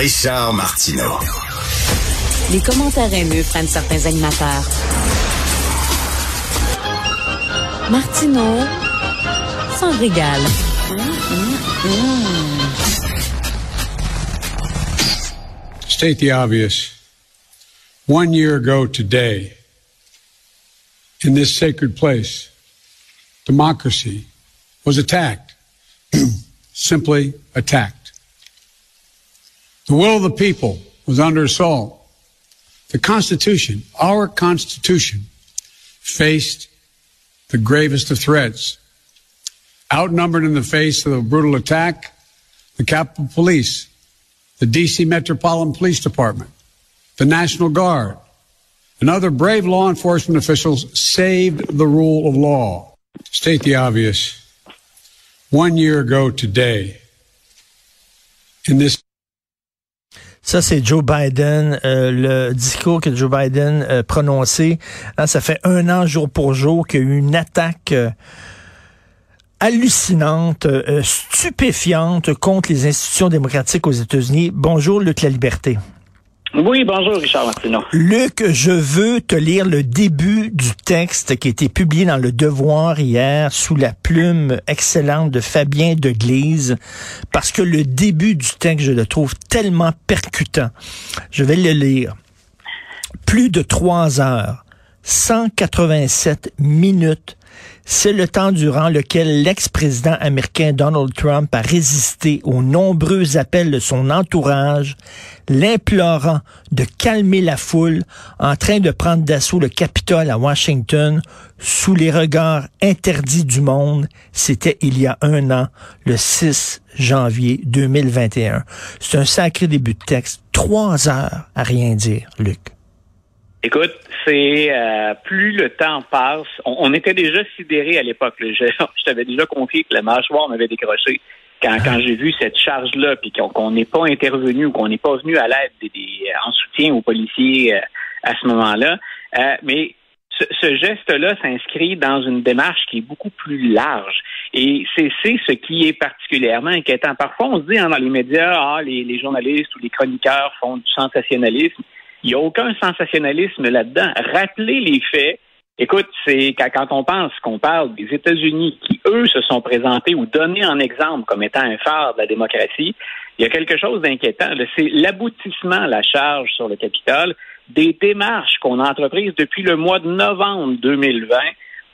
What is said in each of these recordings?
Richard Martineau. Les commentaires haineux prennent certains animateurs. Martineau s'en régale. State the obvious. One year ago today, in this sacred place, democracy was attacked. Simply attacked. The will of the people was under assault. The Constitution, our Constitution, faced the gravest of threats. Outnumbered in the face of a brutal attack, the Capitol Police, the D.C. Metropolitan Police Department, the National Guard, and other brave law enforcement officials saved the rule of law. State the obvious. One year ago today, in this Ça, c'est Joe Biden, euh, le discours que Joe Biden a prononcé. Hein, ça fait un an jour pour jour qu'il y a eu une attaque euh, hallucinante, euh, stupéfiante contre les institutions démocratiques aux États-Unis. Bonjour, Luc La Liberté. Oui, bonjour Richard. Luc, je veux te lire le début du texte qui a été publié dans Le Devoir hier sous la plume excellente de Fabien Deglise, parce que le début du texte, je le trouve tellement percutant. Je vais le lire. Plus de trois heures, 187 minutes c'est le temps durant lequel l'ex-président américain Donald Trump a résisté aux nombreux appels de son entourage, l'implorant de calmer la foule en train de prendre d'assaut le Capitole à Washington sous les regards interdits du monde. C'était il y a un an, le 6 janvier 2021. C'est un sacré début de texte. Trois heures à rien dire, Luc. Écoute, c'est euh, plus le temps passe, on, était déjà sidéré à l'époque. Je, je t'avais déjà confié que la mâchoire m'avait décroché quand, quand j'ai vu cette charge-là, puis qu'on n'est pas intervenu ou qu'on n'est pas venu à l'aide des, en soutien aux policiers euh, à ce moment-là. Euh, mais ce, ce geste-là s'inscrit dans une démarche qui est beaucoup plus large. Et c'est ce qui est particulièrement inquiétant. Parfois, on se dit hein, dans les médias, ah, les, les journalistes ou les chroniqueurs font du sensationnalisme. Il n'y a aucun sensationnalisme là-dedans. Rappelez les faits. Écoute, c'est quand on pense qu'on parle des États-Unis qui, eux, se sont présentés ou donnés en exemple comme étant un phare de la démocratie, il y a quelque chose d'inquiétant. C'est l'aboutissement, la charge sur le Capitole, des démarches qu'on a entreprises depuis le mois de novembre 2020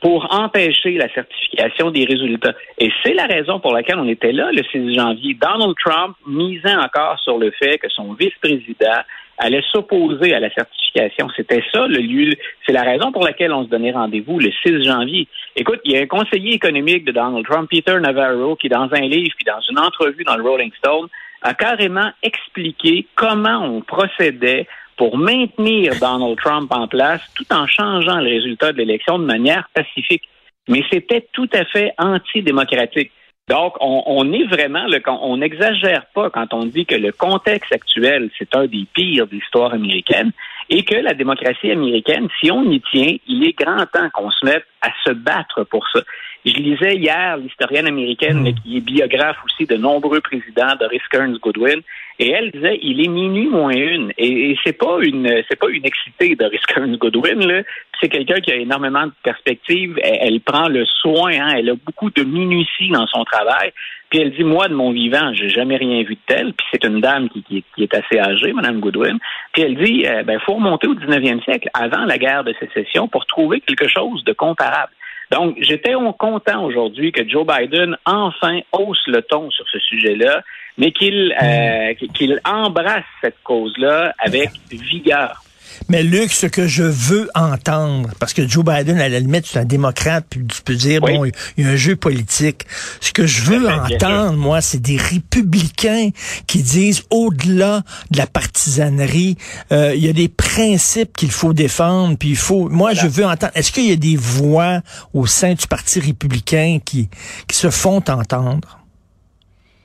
pour empêcher la certification des résultats. Et c'est la raison pour laquelle on était là le 6 janvier. Donald Trump misait encore sur le fait que son vice-président allait s'opposer à la certification. C'était ça le lieu. C'est la raison pour laquelle on se donnait rendez-vous le 6 janvier. Écoute, il y a un conseiller économique de Donald Trump, Peter Navarro, qui dans un livre puis dans une entrevue dans le Rolling Stone a carrément expliqué comment on procédait pour maintenir Donald Trump en place tout en changeant le résultat de l'élection de manière pacifique. Mais c'était tout à fait antidémocratique. Donc, on, est vraiment, le, on n'exagère pas quand on dit que le contexte actuel, c'est un des pires de l'histoire américaine et que la démocratie américaine, si on y tient, il est grand temps qu'on se mette à se battre pour ça. Je lisais hier l'historienne américaine hmm. qui est biographe aussi de nombreux présidents, Doris Kearns Goodwin, et elle disait il est minuit moins une. Et, c'est pas une c'est pas une excitée Doris Kearns Goodwin là. C'est quelqu'un qui a énormément de perspectives. Elle, prend le soin, hein, elle a beaucoup de minutie dans son travail. Puis elle dit, moi, de mon vivant, j'ai jamais rien vu de tel. Puis c'est une dame qui, est assez âgée, Madame Goodwin. Puis elle dit, euh, ben, faut remonter au 19e siècle, avant la guerre de sécession, pour trouver quelque chose de comparable. Donc, j'étais content aujourd'hui que Joe Biden enfin hausse le ton sur ce sujet-là, mais qu'il euh, qu'il embrasse cette cause-là avec vigueur. Mais Luc, ce que je veux entendre, parce que Joe Biden, à la limite, c'est un démocrate, puis tu peux dire, bon, il y a un jeu politique. Ce que je veux entendre, moi, c'est des républicains qui disent, au-delà de la partisanerie, euh, il y a des principes qu'il faut défendre, puis il faut... Moi, je veux entendre... Est-ce qu'il y a des voix au sein du Parti républicain qui, qui se font entendre?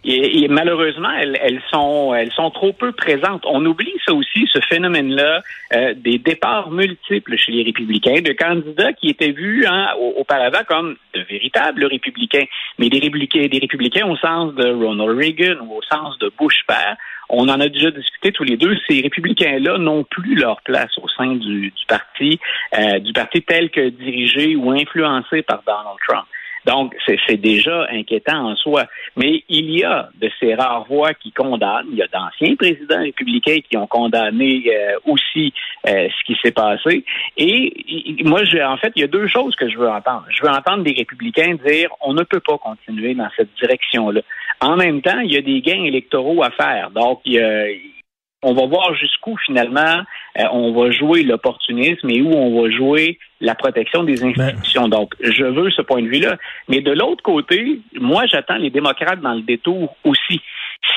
Et, malheureusement, elles, sont, elles sont trop peu présentes. On oublie ça aussi, ce phénomène-là, euh, des départs multiples chez les républicains, de candidats qui étaient vus hein, auparavant comme de véritables républicains, mais des républicains, des républicains au sens de Ronald Reagan ou au sens de Bush père. On en a déjà discuté tous les deux. Ces républicains-là n'ont plus leur place au sein du, du parti, euh, du parti tel que dirigé ou influencé par Donald Trump. Donc, c'est déjà inquiétant en soi. Mais il y a de ces rares voix qui condamnent. Il y a d'anciens présidents républicains qui ont condamné euh, aussi euh, ce qui s'est passé. Et moi, je, en fait, il y a deux choses que je veux entendre. Je veux entendre des républicains dire on ne peut pas continuer dans cette direction-là. En même temps, il y a des gains électoraux à faire. Donc, il y a, on va voir jusqu'où finalement euh, on va jouer l'opportunisme et où on va jouer la protection des ben. institutions. Donc, je veux ce point de vue-là. Mais de l'autre côté, moi, j'attends les démocrates dans le détour aussi.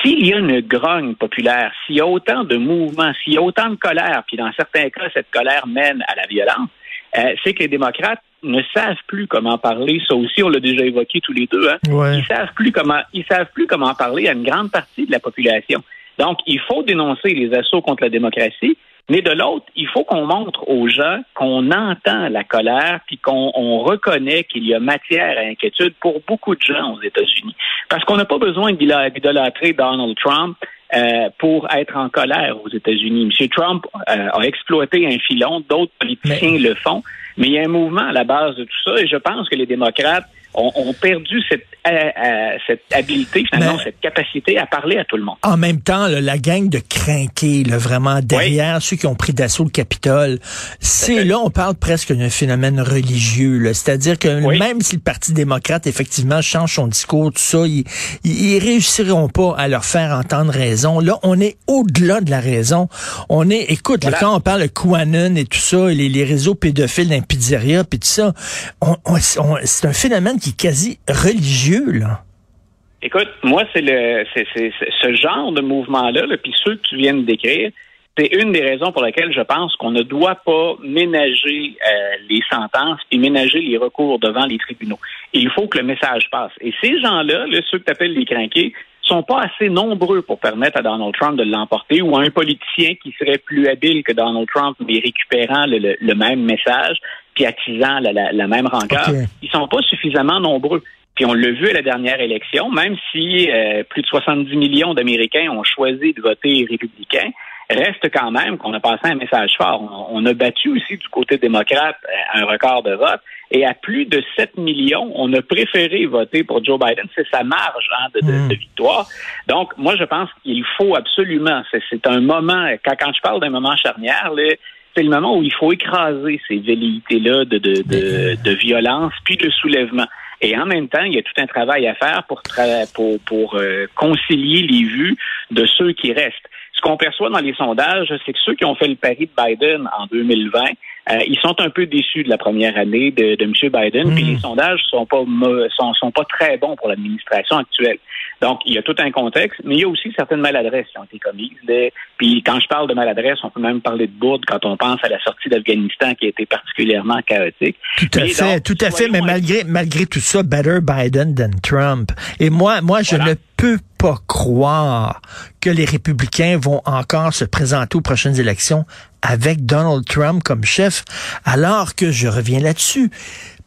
S'il y a une grogne populaire, s'il y a autant de mouvements, s'il y a autant de colère, puis dans certains cas, cette colère mène à la violence, euh, c'est que les démocrates ne savent plus comment parler. Ça aussi, on l'a déjà évoqué tous les deux. Hein? Ils savent plus comment, ils savent plus comment parler à une grande partie de la population. Donc, il faut dénoncer les assauts contre la démocratie, mais de l'autre, il faut qu'on montre aux gens qu'on entend la colère, puis qu'on reconnaît qu'il y a matière à inquiétude pour beaucoup de gens aux États-Unis. Parce qu'on n'a pas besoin d'idolâtrer Donald Trump euh, pour être en colère aux États-Unis. M. Trump euh, a exploité un filon, d'autres politiciens le font, mais il y a un mouvement à la base de tout ça, et je pense que les démocrates ont, perdu cette, euh, euh, cette habileté, finalement, cette capacité à parler à tout le monde. En même temps, la gang de crinqués, vraiment derrière ceux qui ont pris d'assaut le Capitole, c'est là, on parle presque d'un phénomène religieux. C'est-à-dire que même si le Parti démocrate, effectivement, change son discours, tout ça, ils, ils réussiront pas à leur faire entendre raison. Là, on est au-delà de la raison. On est, écoute, quand on parle de QAnon et tout ça, les, les réseaux pédophiles d'un pizzeria, puis tout ça, on, c'est un phénomène qui est quasi religieux, là. Écoute, moi, c'est le ce genre de mouvement-là, puis ceux que tu viens de décrire, c'est une des raisons pour lesquelles je pense qu'on ne doit pas ménager euh, les sentences et ménager les recours devant les tribunaux. Il faut que le message passe. Et ces gens-là, ceux que tu appelles les crinqués, sont pas assez nombreux pour permettre à Donald Trump de l'emporter ou à un politicien qui serait plus habile que Donald Trump mais récupérant le, même message puis attisant la, la, même rancœur. Ils sont pas suffisamment nombreux. Puis on l'a vu à la dernière élection, même si euh, plus de 70 millions d'Américains ont choisi de voter républicain, reste quand même qu'on a passé un message fort. On, a battu aussi du côté démocrate euh, un record de vote. Et à plus de 7 millions, on a préféré voter pour Joe Biden. C'est sa marge hein, hmm. de, victoire. Donc, moi, je pense qu'il faut absolument, c'est un moment, quand, quand je parle d'un moment charnière, c'est le moment où il faut écraser ces velléités-là de, de, de, de, violence puis de soulèvement. Et en même temps, il y a tout un travail à faire pour, pour, pour euh, concilier les vues de ceux qui restent. Ce qu'on perçoit dans les sondages, c'est que ceux qui ont fait le pari de Biden en 2020, euh, ils sont un peu déçus de la première année de, de M. Biden, puis hmm. les sondages sont pas sont, sont pas très bons pour l'administration actuelle. Donc, il y a tout un contexte, mais il y a aussi certaines maladresses qui ont été commises. Puis, quand je parle de maladresse, on peut même parler de bourde quand on pense à la sortie d'Afghanistan qui a été particulièrement chaotique. Tout à fait, tout à fait, mais malgré, malgré tout ça, better Biden than Trump. Et moi, moi, je ne peux pas croire que les républicains vont encore se présenter aux prochaines élections avec Donald Trump comme chef, alors que je reviens là-dessus.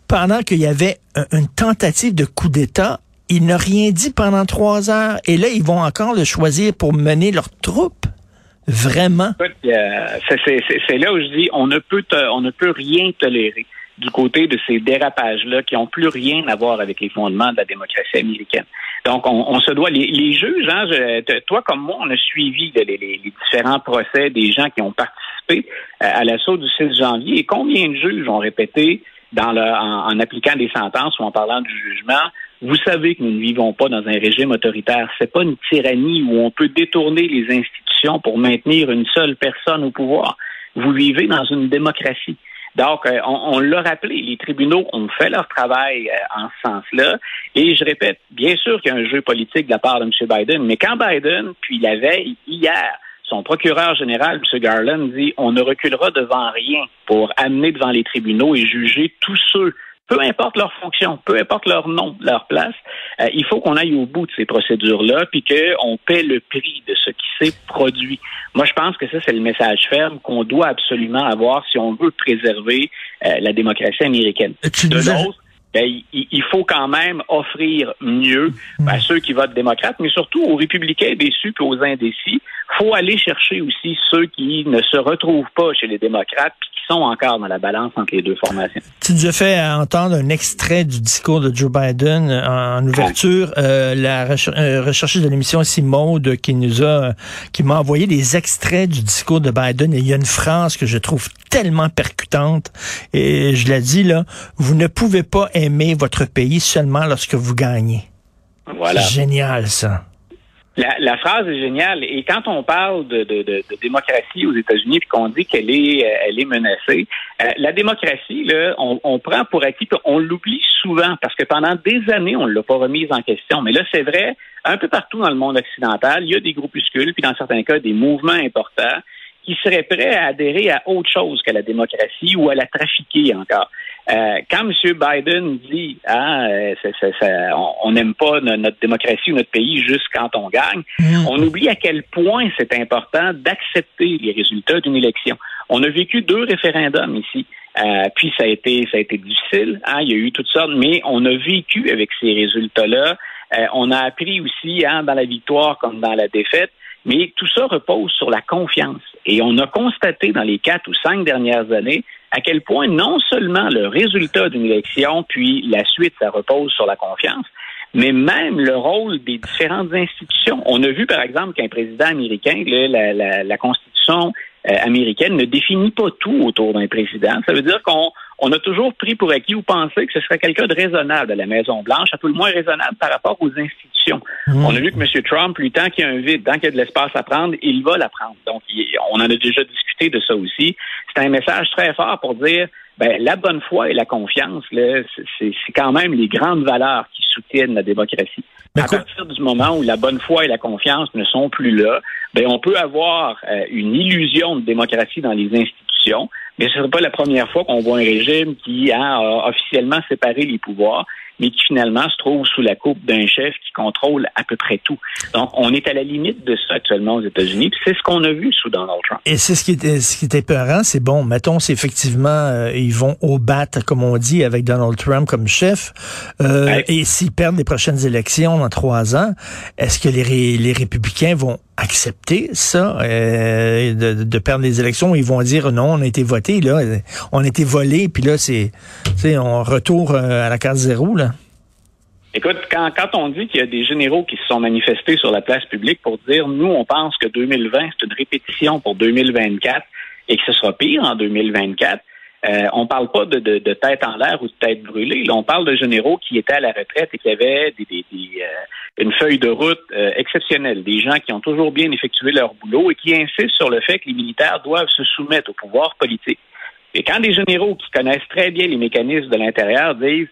Pendant qu'il y avait une tentative de coup d'État, il n'a rien dit pendant trois heures. Et là, ils vont encore le choisir pour mener leurs troupes. Vraiment? Euh, c'est là où je dis on ne peut rien tolérer du côté de ces dérapages-là qui n'ont plus rien à voir avec les fondements de la démocratie américaine. Donc, on, se doit. Les, juges, hein, toi comme moi, on a suivi les, différents procès des gens qui ont participé euh, à l'assaut du 6 janvier. Et combien de juges ont répété dans le, en, appliquant des sentences ou en parlant du jugement, vous savez que nous ne vivons pas dans un régime autoritaire. C'est pas une tyrannie où on peut détourner les institutions pour maintenir une seule personne au pouvoir. Vous vivez dans une démocratie. Donc, euh, on, l'a rappelé, les tribunaux ont fait leur travail euh, en ce sens-là. Et je répète, bien sûr qu'il y a un jeu politique de la part de M. Biden, mais quand Biden, puis la veille, hier, son procureur général, M. Garland, dit on ne reculera devant rien pour amener devant les tribunaux et juger tous ceux peu importe leur fonction, peu importe leur nom, leur place, euh, il faut qu'on aille au bout de ces procédures-là, puis qu'on paie le prix de ce qui s'est produit. Moi, je pense que ça, c'est le message ferme qu'on doit absolument avoir si on veut préserver euh, la démocratie américaine. Tu de l'autre, ben, il, faut quand même offrir mieux à ceux qui votent démocrates, mais surtout aux républicains déçus et aux indécis. faut aller chercher aussi ceux qui ne se retrouvent pas chez les démocrates sont encore dans la balance entre les deux formations. Tu nous as fait entendre un extrait du discours de Joe Biden en, ouverture. Euh, la euh, recherche de l'émission ici, Maude, qui nous a, qui m'a envoyé des extraits du discours de Biden. Et il y a une phrase que je trouve tellement percutante. Et je l'ai dit là, vous ne pouvez pas aimer votre pays seulement lorsque vous gagnez. Voilà. Génial, ça. La, phrase est géniale. Et quand on parle de, démocratie aux États-Unis puis qu'on dit qu'elle est, euh, elle est menacée, euh, la démocratie, là, on, prend pour acquis, on l'oublie souvent parce que pendant des années, on ne l'a pas remise en question. Mais là, c'est vrai, un peu partout dans le monde occidental, il y a des groupuscules, puis dans certains cas, des mouvements importants qui seraient prêts à adhérer à autre chose qu'à la démocratie ou à la trafiquer encore. Euh, quand M. Biden dit hein, euh, on n'aime pas notre démocratie ou notre pays juste quand on gagne, mm. on oublie à quel point c'est important d'accepter les résultats d'une élection. On a vécu deux référendums ici. Euh, puis ça a été ça a été difficile, hein, il y a eu toutes sortes, mais on a vécu avec ces résultats-là. on a appris aussi, hein, dans la victoire comme dans la défaite, mais tout ça repose sur la confiance. Et on a constaté dans les quatre ou cinq dernières années à quel point non seulement le résultat d'une élection, puis la suite, ça repose sur la confiance, mais même le rôle des différentes institutions. On a vu, par exemple, qu'un président américain, la, Constitution euh, américaine ne définit pas tout autour d'un président. Ça veut dire qu'on on a toujours pris pour acquis ou pensé que ce serait quelqu'un de raisonnable à la Maison-Blanche, à tout le moins raisonnable par rapport aux institutions. Mmh. On a vu que M. Trump, lui, tant qu'il y a un vide, tant qu'il y a de l'espace à prendre, il va la prendre. Donc, on en a déjà discuté de ça aussi. C'est un message très fort pour dire, ben, la bonne foi et la confiance, c'est quand même les grandes valeurs qui soutiennent la démocratie. à partir du moment où la bonne foi et la confiance ne sont plus là, ben, on peut avoir euh, une illusion de démocratie dans les institutions, mais ce n'est pas la première fois qu'on voit un régime qui a officiellement séparé les pouvoirs mais qui finalement se trouve sous la coupe d'un chef qui contrôle à peu près tout. Donc, on est à la limite de ça actuellement aux États-Unis, c'est ce qu'on a vu sous Donald Trump. Et c'est ce qui était ce qui était peurant, c'est bon, mettons, c'est effectivement, euh, ils vont au bat, comme on dit, avec Donald Trump comme chef, euh, et s'ils perdent les prochaines élections dans trois ans, est-ce que les, les républicains vont accepter ça, euh, de, de, perdre les élections? Ils vont dire non, on a été voté, là, on a été volé, puis là, c'est, on retourne euh, à la case zéro, là. Écoute, quand, quand on dit qu'il y a des généraux qui se sont manifestés sur la place publique pour dire, nous, on pense que 2020, c'est une répétition pour 2024 et que ce sera pire en 2024, euh, on parle pas de, de, tête en l'air ou de tête brûlée. Là, on parle de généraux qui étaient à la retraite et qui avaient des, des, euh, une feuille de route euh, exceptionnelle. Des gens qui ont toujours bien effectué leur boulot et qui insistent sur le fait que les militaires doivent se soumettre au pouvoir politique. Et quand des généraux qui connaissent très bien les mécanismes de l'intérieur disent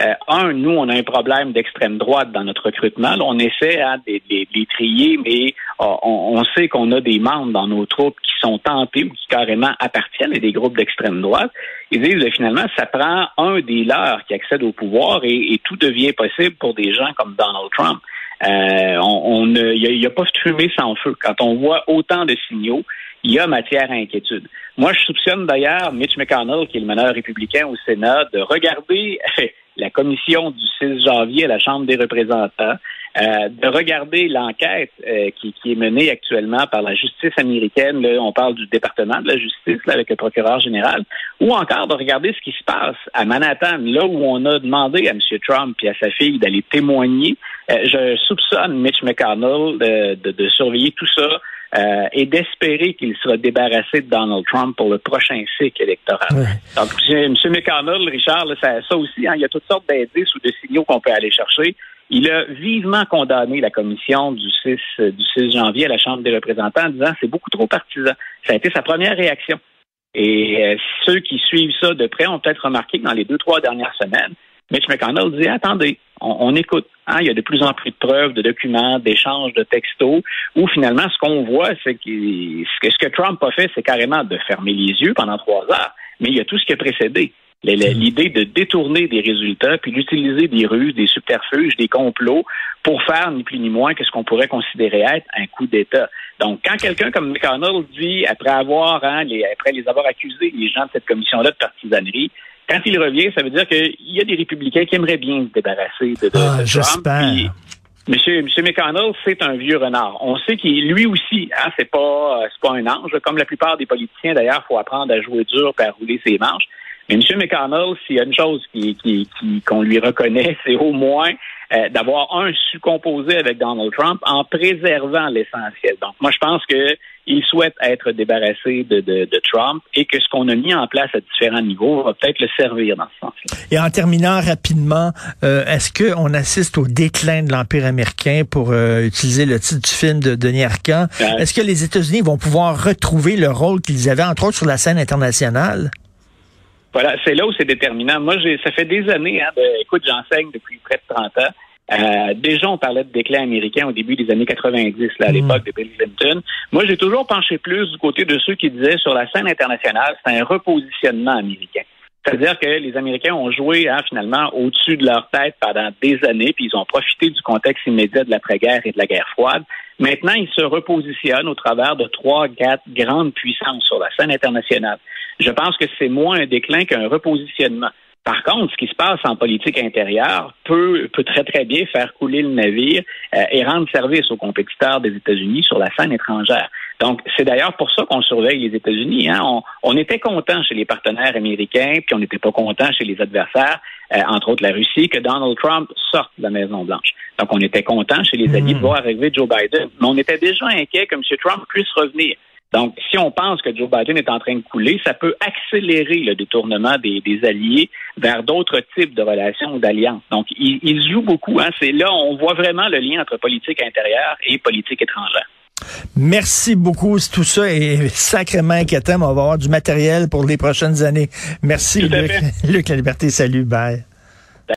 euh, un, nous, on a un problème d'extrême droite dans notre recrutement. on essaie hein, de, les trier, mais euh, on, sait qu'on a des membres dans nos troupes qui sont tentés ou qui carrément appartiennent à des groupes d'extrême droite. Ils disent ben, finalement, ça prend un des leurs qui accède au pouvoir et, tout devient possible pour des gens comme Donald Trump. Euh, on, il n'y a, a, pas de fumée sans feu. Quand on voit autant de signaux, il y a matière à inquiétude. Moi, je soupçonne d'ailleurs Mitch McConnell, qui est le meneur républicain au Sénat, de regarder la commission du 6 janvier à la Chambre des représentants, euh, de regarder l'enquête euh, qui, est menée actuellement par la justice américaine, là, on parle du département de la justice là, avec le procureur général, ou encore de regarder ce qui se passe à Manhattan, là où on a demandé à M. Trump et à sa fille d'aller témoigner. Euh, je soupçonne Mitch McConnell de, de surveiller tout ça euh, et d'espérer qu'il sera débarrassé de Donald Trump pour le prochain cycle électoral. Donc, M. McConnell, Richard, ça, ça aussi, hein, il y a toutes sortes d'indices ou de signaux qu'on peut aller chercher. Il a vivement condamné la commission du 6, du 6 janvier à la Chambre des représentants en disant c'est beaucoup trop partisan. Ça a été sa première réaction. Et euh, ceux qui suivent ça de près ont peut-être remarqué que dans les deux, trois dernières semaines, Mitch McConnell dit attendez, on, écoute. Hein, il y a de plus en plus de preuves, de documents, d'échanges de textos, où finalement, ce qu'on voit, c'est que ce, que ce que Trump a fait, c'est carrément de fermer les yeux pendant trois heures, mais il y a tout ce qui a précédé. L'idée de détourner des résultats puis d'utiliser des ruses, des subterfuges, des complots pour faire ni plus ni moins que ce qu'on pourrait considérer être un coup d'État. Donc, quand quelqu'un comme McConnell dit, après avoir, hein, les, après les avoir accusés, les gens de cette commission-là de partisanerie, quand il revient, ça veut dire qu'il y a des républicains qui aimeraient bien se débarrasser de, de, ah, Trump. Monsieur, Monsieur McConnell, c'est un vieux renard. On sait qu'il, lui aussi, hein, c'est pas, c'est pas un ange. Comme la plupart des politiciens, d'ailleurs, faut apprendre à jouer dur et à rouler ses manches. Mais M. McConnell, s'il y a une chose qui, qui, qu'on lui reconnaît, c'est au moins euh, d'avoir un su composé avec Donald Trump en préservant l'essentiel. Donc, moi, je pense que il souhaite être débarrassé de, de, de, Trump et que ce qu'on a mis en place à différents niveaux va peut-être le servir dans ce sens-là. Et en terminant rapidement, euh, est-ce qu'on assiste au déclin de l'Empire américain pour euh, utiliser le titre du film de Denis Arcand? Est-ce que les États-Unis vont pouvoir retrouver le rôle qu'ils avaient, entre autres, sur la scène internationale? Voilà, c'est là où c'est déterminant. Moi, j'ai, ça fait des années, hein, écoute, j'enseigne depuis près de 30 ans. Euh, déjà, on parlait de déclin américain au début des années 90, là, à hmm. l'époque de Bill Clinton. Moi, j'ai toujours penché plus du côté de ceux qui disaient sur la scène internationale, c'est un repositionnement américain. C'est-à-dire que les Américains ont joué hein, finalement au-dessus de leur tête pendant des années, puis ils ont profité du contexte immédiat de l'après-guerre et de la guerre froide. Maintenant, ils se repositionnent au travers de trois, quatre grandes puissances sur la scène internationale. Je pense que c'est moins un déclin qu'un repositionnement. Par contre, ce qui se passe en politique intérieure peut, peut très, très bien faire couler le navire euh, et rendre service aux compétiteurs des États-Unis sur la scène étrangère. Donc, c'est d'ailleurs pour ça qu'on surveille les États-Unis. Hein. On, on, était content chez les partenaires américains, puis on n'était pas content chez les adversaires, euh, entre autres la Russie, que Donald Trump sorte de la Maison-Blanche. Donc, on était content chez les alliés de hmm. voir arriver Joe Biden, mais on était déjà inquiet que M. Trump puisse revenir. Donc, si on pense que Joe Biden est en train de couler, ça peut accélérer le détournement des, alliés vers d'autres types de relations ou d'alliances. Donc, il, il joue beaucoup. Hein. C'est là, on voit vraiment le lien entre politique intérieure et politique étrangère. Merci beaucoup. Tout ça est sacrément inquiétant. On va avoir du matériel pour les prochaines années. Merci, Luc. Luc La Liberté. Salut. Bye.